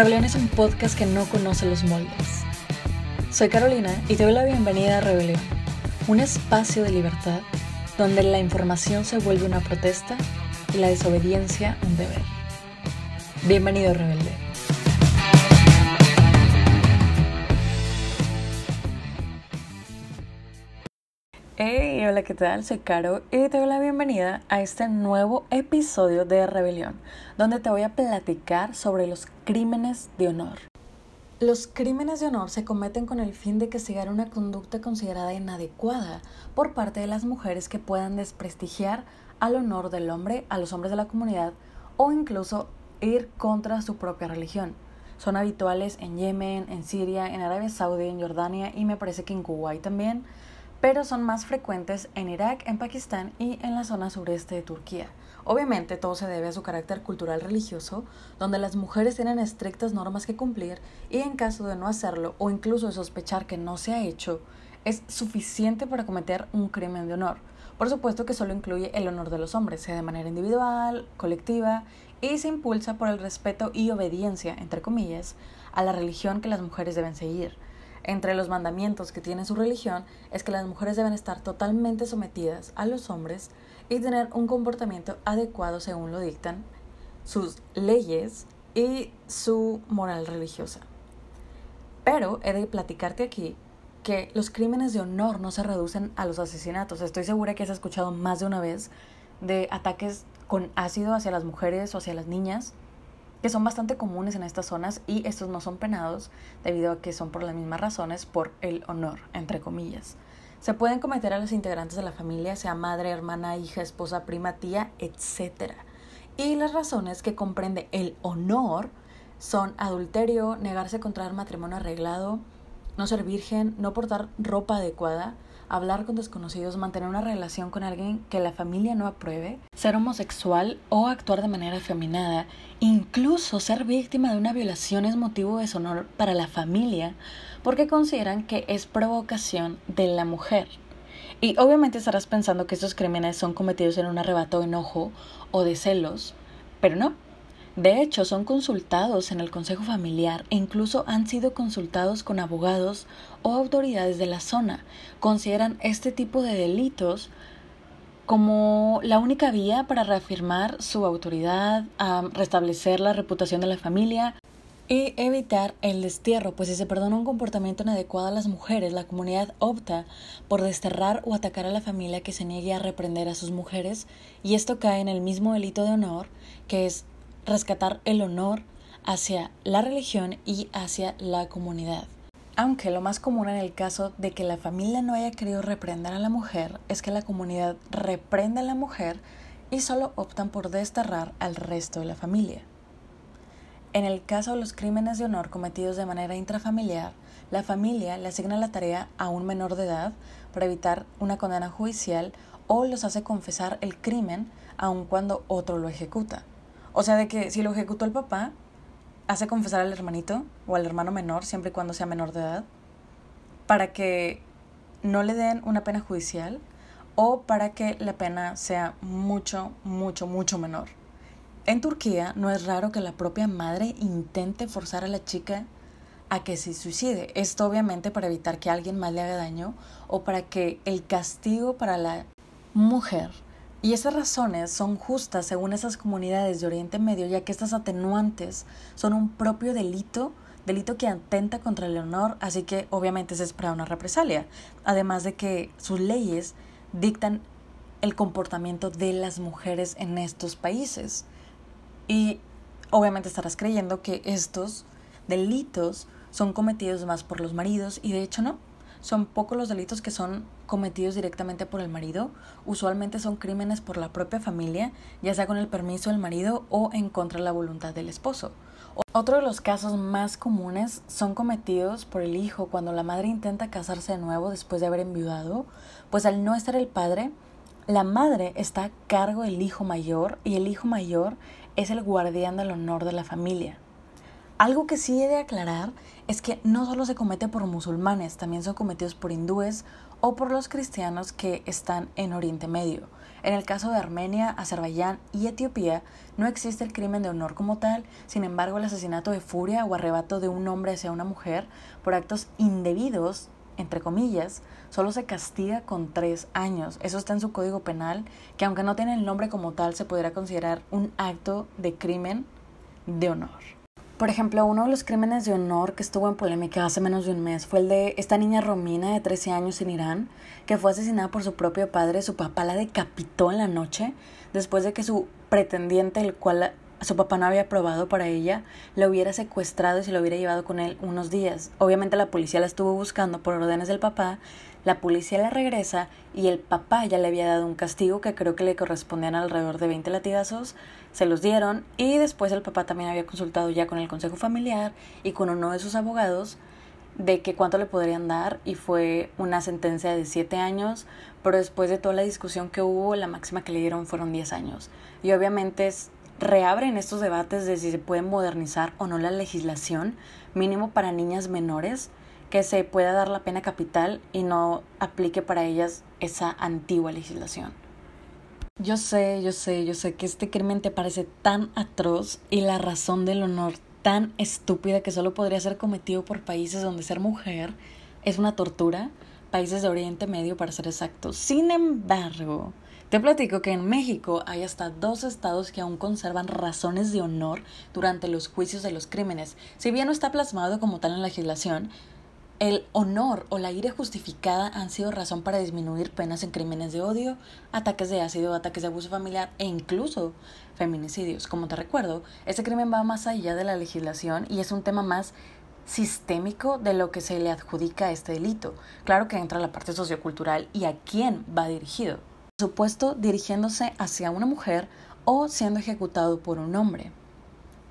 Rebelión es un podcast que no conoce los moldes. Soy Carolina y te doy la bienvenida a Rebelión, un espacio de libertad donde la información se vuelve una protesta y la desobediencia un deber. Bienvenido, rebelde. Hey, hola, ¿qué tal? Soy Caro y te doy la bienvenida a este nuevo episodio de Rebelión, donde te voy a platicar sobre los crímenes de honor. Los crímenes de honor se cometen con el fin de castigar una conducta considerada inadecuada por parte de las mujeres que puedan desprestigiar al honor del hombre, a los hombres de la comunidad o incluso ir contra su propia religión. Son habituales en Yemen, en Siria, en Arabia Saudí, en Jordania y me parece que en Kuwait también pero son más frecuentes en Irak, en Pakistán y en la zona sureste de Turquía. Obviamente todo se debe a su carácter cultural religioso, donde las mujeres tienen estrictas normas que cumplir y en caso de no hacerlo o incluso de sospechar que no se ha hecho, es suficiente para cometer un crimen de honor. Por supuesto que solo incluye el honor de los hombres, sea de manera individual, colectiva, y se impulsa por el respeto y obediencia, entre comillas, a la religión que las mujeres deben seguir. Entre los mandamientos que tiene su religión es que las mujeres deben estar totalmente sometidas a los hombres y tener un comportamiento adecuado según lo dictan sus leyes y su moral religiosa. Pero he de platicarte aquí que los crímenes de honor no se reducen a los asesinatos. Estoy segura que has escuchado más de una vez de ataques con ácido hacia las mujeres o hacia las niñas que son bastante comunes en estas zonas y estos no son penados debido a que son por las mismas razones, por el honor, entre comillas. Se pueden cometer a los integrantes de la familia, sea madre, hermana, hija, esposa, prima, tía, etc. Y las razones que comprende el honor son adulterio, negarse a contraer matrimonio arreglado, no ser virgen, no portar ropa adecuada, hablar con desconocidos, mantener una relación con alguien que la familia no apruebe, ser homosexual o actuar de manera afeminada, incluso ser víctima de una violación es motivo de deshonor para la familia porque consideran que es provocación de la mujer. Y obviamente estarás pensando que estos crímenes son cometidos en un arrebato de enojo o de celos, pero no, de hecho, son consultados en el Consejo Familiar e incluso han sido consultados con abogados o autoridades de la zona. Consideran este tipo de delitos como la única vía para reafirmar su autoridad, restablecer la reputación de la familia y evitar el destierro, pues si se perdona un comportamiento inadecuado a las mujeres, la comunidad opta por desterrar o atacar a la familia que se niegue a reprender a sus mujeres y esto cae en el mismo delito de honor que es rescatar el honor hacia la religión y hacia la comunidad. Aunque lo más común en el caso de que la familia no haya querido reprender a la mujer es que la comunidad reprende a la mujer y solo optan por desterrar al resto de la familia. En el caso de los crímenes de honor cometidos de manera intrafamiliar, la familia le asigna la tarea a un menor de edad para evitar una condena judicial o los hace confesar el crimen aun cuando otro lo ejecuta. O sea, de que si lo ejecutó el papá, hace confesar al hermanito o al hermano menor, siempre y cuando sea menor de edad, para que no le den una pena judicial o para que la pena sea mucho, mucho, mucho menor. En Turquía no es raro que la propia madre intente forzar a la chica a que se suicide. Esto obviamente para evitar que alguien más le haga daño o para que el castigo para la mujer y esas razones son justas según esas comunidades de Oriente Medio, ya que estas atenuantes son un propio delito, delito que atenta contra el honor, así que obviamente se espera una represalia. Además de que sus leyes dictan el comportamiento de las mujeres en estos países. Y obviamente estarás creyendo que estos delitos son cometidos más por los maridos y de hecho no. Son pocos los delitos que son cometidos directamente por el marido. Usualmente son crímenes por la propia familia, ya sea con el permiso del marido o en contra de la voluntad del esposo. Otro de los casos más comunes son cometidos por el hijo cuando la madre intenta casarse de nuevo después de haber enviudado, pues al no estar el padre, la madre está a cargo del hijo mayor y el hijo mayor es el guardián del honor de la familia. Algo que sí he de aclarar es que no solo se comete por musulmanes, también son cometidos por hindúes o por los cristianos que están en Oriente Medio. En el caso de Armenia, Azerbaiyán y Etiopía no existe el crimen de honor como tal, sin embargo el asesinato de furia o arrebato de un hombre hacia una mujer por actos indebidos, entre comillas, solo se castiga con tres años. Eso está en su código penal, que aunque no tiene el nombre como tal, se podrá considerar un acto de crimen de honor. Por ejemplo, uno de los crímenes de honor que estuvo en polémica hace menos de un mes fue el de esta niña Romina de 13 años en Irán, que fue asesinada por su propio padre. Su papá la decapitó en la noche después de que su pretendiente, el cual su papá no había aprobado para ella, la hubiera secuestrado y se lo hubiera llevado con él unos días. Obviamente la policía la estuvo buscando por órdenes del papá, la policía la regresa y el papá ya le había dado un castigo que creo que le correspondían alrededor de 20 latigazos, se los dieron y después el papá también había consultado ya con el consejo familiar y con uno de sus abogados de que cuánto le podrían dar y fue una sentencia de 7 años, pero después de toda la discusión que hubo, la máxima que le dieron fueron 10 años. Y obviamente reabren estos debates de si se puede modernizar o no la legislación, mínimo para niñas menores, que se pueda dar la pena capital y no aplique para ellas esa antigua legislación. Yo sé, yo sé, yo sé que este crimen te parece tan atroz y la razón del honor tan estúpida que solo podría ser cometido por países donde ser mujer es una tortura, países de Oriente Medio para ser exactos. Sin embargo, te platico que en México hay hasta dos estados que aún conservan razones de honor durante los juicios de los crímenes. Si bien no está plasmado como tal en la legislación, el honor o la ira justificada han sido razón para disminuir penas en crímenes de odio, ataques de ácido, ataques de abuso familiar e incluso feminicidios. Como te recuerdo, este crimen va más allá de la legislación y es un tema más sistémico de lo que se le adjudica a este delito. Claro que entra la parte sociocultural y a quién va dirigido supuesto dirigiéndose hacia una mujer o siendo ejecutado por un hombre.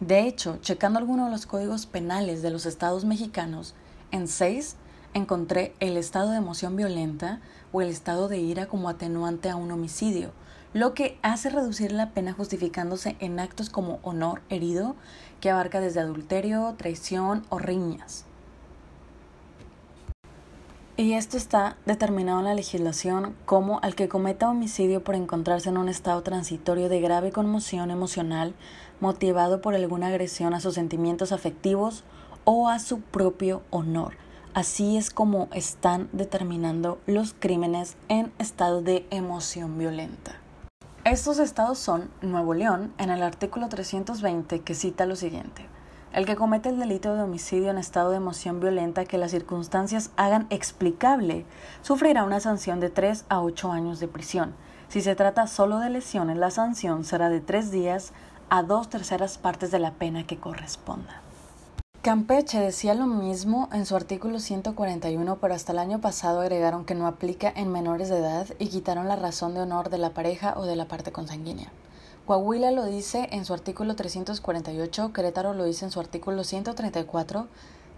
De hecho, checando algunos de los códigos penales de los estados mexicanos, en seis encontré el estado de emoción violenta o el estado de ira como atenuante a un homicidio, lo que hace reducir la pena justificándose en actos como honor herido, que abarca desde adulterio, traición o riñas. Y esto está determinado en la legislación como al que cometa homicidio por encontrarse en un estado transitorio de grave conmoción emocional motivado por alguna agresión a sus sentimientos afectivos o a su propio honor. Así es como están determinando los crímenes en estado de emoción violenta. Estos estados son Nuevo León en el artículo 320 que cita lo siguiente. El que comete el delito de homicidio en estado de emoción violenta que las circunstancias hagan explicable sufrirá una sanción de 3 a 8 años de prisión. Si se trata solo de lesiones, la sanción será de 3 días a dos terceras partes de la pena que corresponda. Campeche decía lo mismo en su artículo 141, pero hasta el año pasado agregaron que no aplica en menores de edad y quitaron la razón de honor de la pareja o de la parte consanguínea. Coahuila lo dice en su artículo 348, Querétaro lo dice en su artículo 134,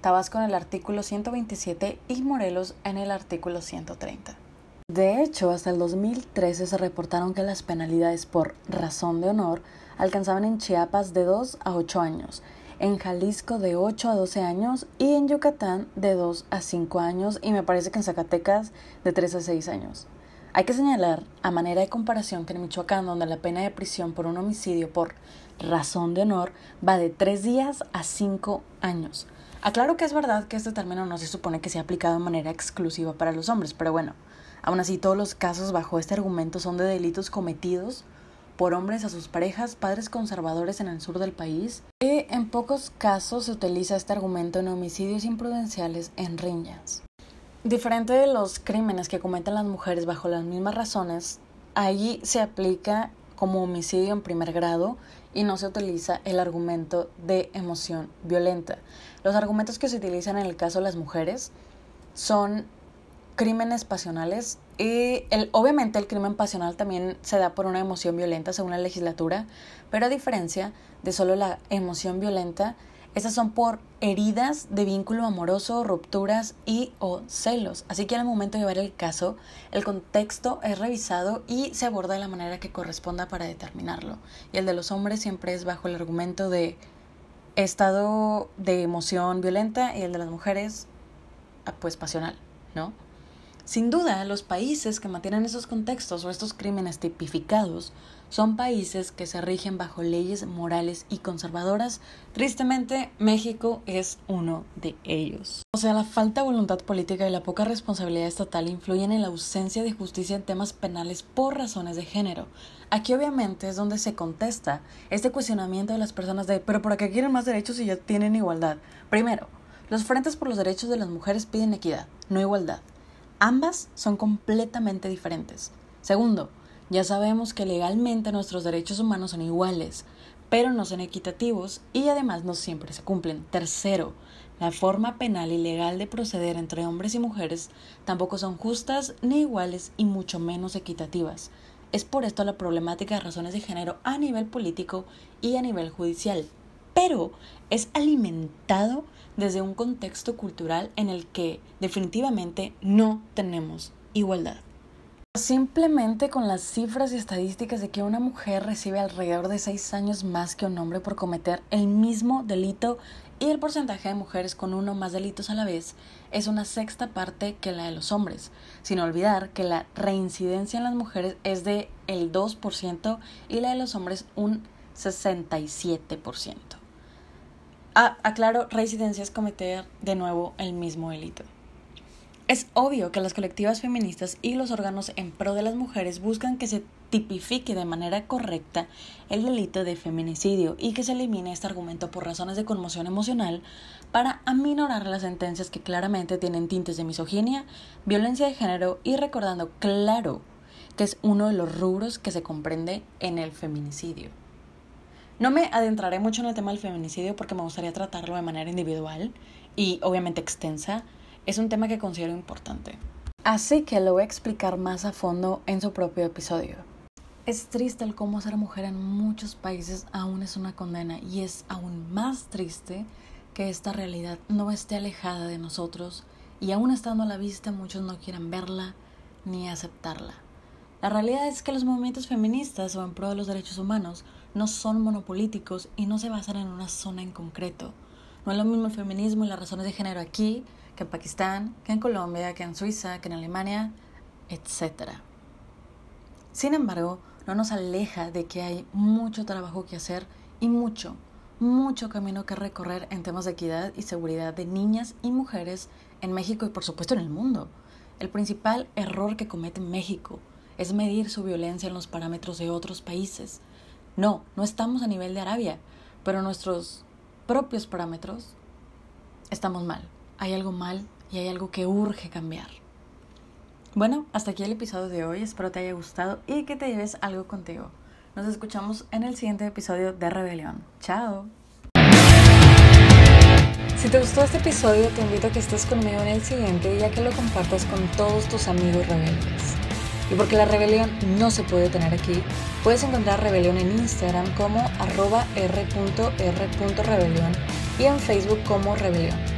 Tabasco en el artículo 127 y Morelos en el artículo 130. De hecho, hasta el 2013 se reportaron que las penalidades por razón de honor alcanzaban en Chiapas de 2 a 8 años, en Jalisco de 8 a 12 años y en Yucatán de 2 a 5 años y me parece que en Zacatecas de 3 a 6 años. Hay que señalar, a manera de comparación, que en Michoacán, donde la pena de prisión por un homicidio por razón de honor va de tres días a cinco años. Aclaro que es verdad que este término no se supone que sea aplicado de manera exclusiva para los hombres, pero bueno, aún así todos los casos bajo este argumento son de delitos cometidos por hombres a sus parejas, padres conservadores en el sur del país, y en pocos casos se utiliza este argumento en homicidios imprudenciales en riñas. Diferente de los crímenes que cometen las mujeres bajo las mismas razones, allí se aplica como homicidio en primer grado y no se utiliza el argumento de emoción violenta. Los argumentos que se utilizan en el caso de las mujeres son crímenes pasionales y el, obviamente el crimen pasional también se da por una emoción violenta según la legislatura, pero a diferencia de solo la emoción violenta, estas son por heridas de vínculo amoroso, rupturas y o celos. Así que al momento de ver el caso, el contexto es revisado y se aborda de la manera que corresponda para determinarlo. Y el de los hombres siempre es bajo el argumento de estado de emoción violenta y el de las mujeres ah, pues pasional, ¿no? Sin duda, los países que mantienen esos contextos o estos crímenes tipificados son países que se rigen bajo leyes morales y conservadoras. Tristemente, México es uno de ellos. O sea, la falta de voluntad política y la poca responsabilidad estatal influyen en la ausencia de justicia en temas penales por razones de género. Aquí obviamente es donde se contesta este cuestionamiento de las personas de, pero ¿por qué quieren más derechos si ya tienen igualdad? Primero, los frentes por los derechos de las mujeres piden equidad, no igualdad. Ambas son completamente diferentes. Segundo, ya sabemos que legalmente nuestros derechos humanos son iguales, pero no son equitativos y además no siempre se cumplen. Tercero, la forma penal y legal de proceder entre hombres y mujeres tampoco son justas ni iguales y mucho menos equitativas. Es por esto la problemática de razones de género a nivel político y a nivel judicial, pero es alimentado desde un contexto cultural en el que definitivamente no tenemos igualdad. Simplemente con las cifras y estadísticas de que una mujer recibe alrededor de seis años más que un hombre por cometer el mismo delito y el porcentaje de mujeres con uno o más delitos a la vez es una sexta parte que la de los hombres, sin olvidar que la reincidencia en las mujeres es de el 2% y la de los hombres un 67%. Ah, aclaro, reincidencia es cometer de nuevo el mismo delito. Es obvio que las colectivas feministas y los órganos en pro de las mujeres buscan que se tipifique de manera correcta el delito de feminicidio y que se elimine este argumento por razones de conmoción emocional para aminorar las sentencias que claramente tienen tintes de misoginia, violencia de género y recordando claro que es uno de los rubros que se comprende en el feminicidio. No me adentraré mucho en el tema del feminicidio porque me gustaría tratarlo de manera individual y obviamente extensa. Es un tema que considero importante. Así que lo voy a explicar más a fondo en su propio episodio. Es triste el cómo ser mujer en muchos países aún es una condena y es aún más triste que esta realidad no esté alejada de nosotros y aún estando a la vista muchos no quieran verla ni aceptarla. La realidad es que los movimientos feministas o en pro de los derechos humanos no son monopolíticos y no se basan en una zona en concreto. No es lo mismo el feminismo y las razones de género aquí que en Pakistán, que en Colombia, que en Suiza, que en Alemania, etc. Sin embargo, no nos aleja de que hay mucho trabajo que hacer y mucho, mucho camino que recorrer en temas de equidad y seguridad de niñas y mujeres en México y por supuesto en el mundo. El principal error que comete México es medir su violencia en los parámetros de otros países no, no estamos a nivel de Arabia, pero nuestros propios parámetros estamos mal. Hay algo mal y hay algo que urge cambiar. Bueno, hasta aquí el episodio de hoy. Espero te haya gustado y que te lleves algo contigo. Nos escuchamos en el siguiente episodio de Rebelión. Chao. Si te gustó este episodio, te invito a que estés conmigo en el siguiente y a que lo compartas con todos tus amigos rebeldes. Y porque la rebelión no se puede tener aquí, puedes encontrar Rebelión en Instagram como arroba r.r.rebelión y en Facebook como Rebelión.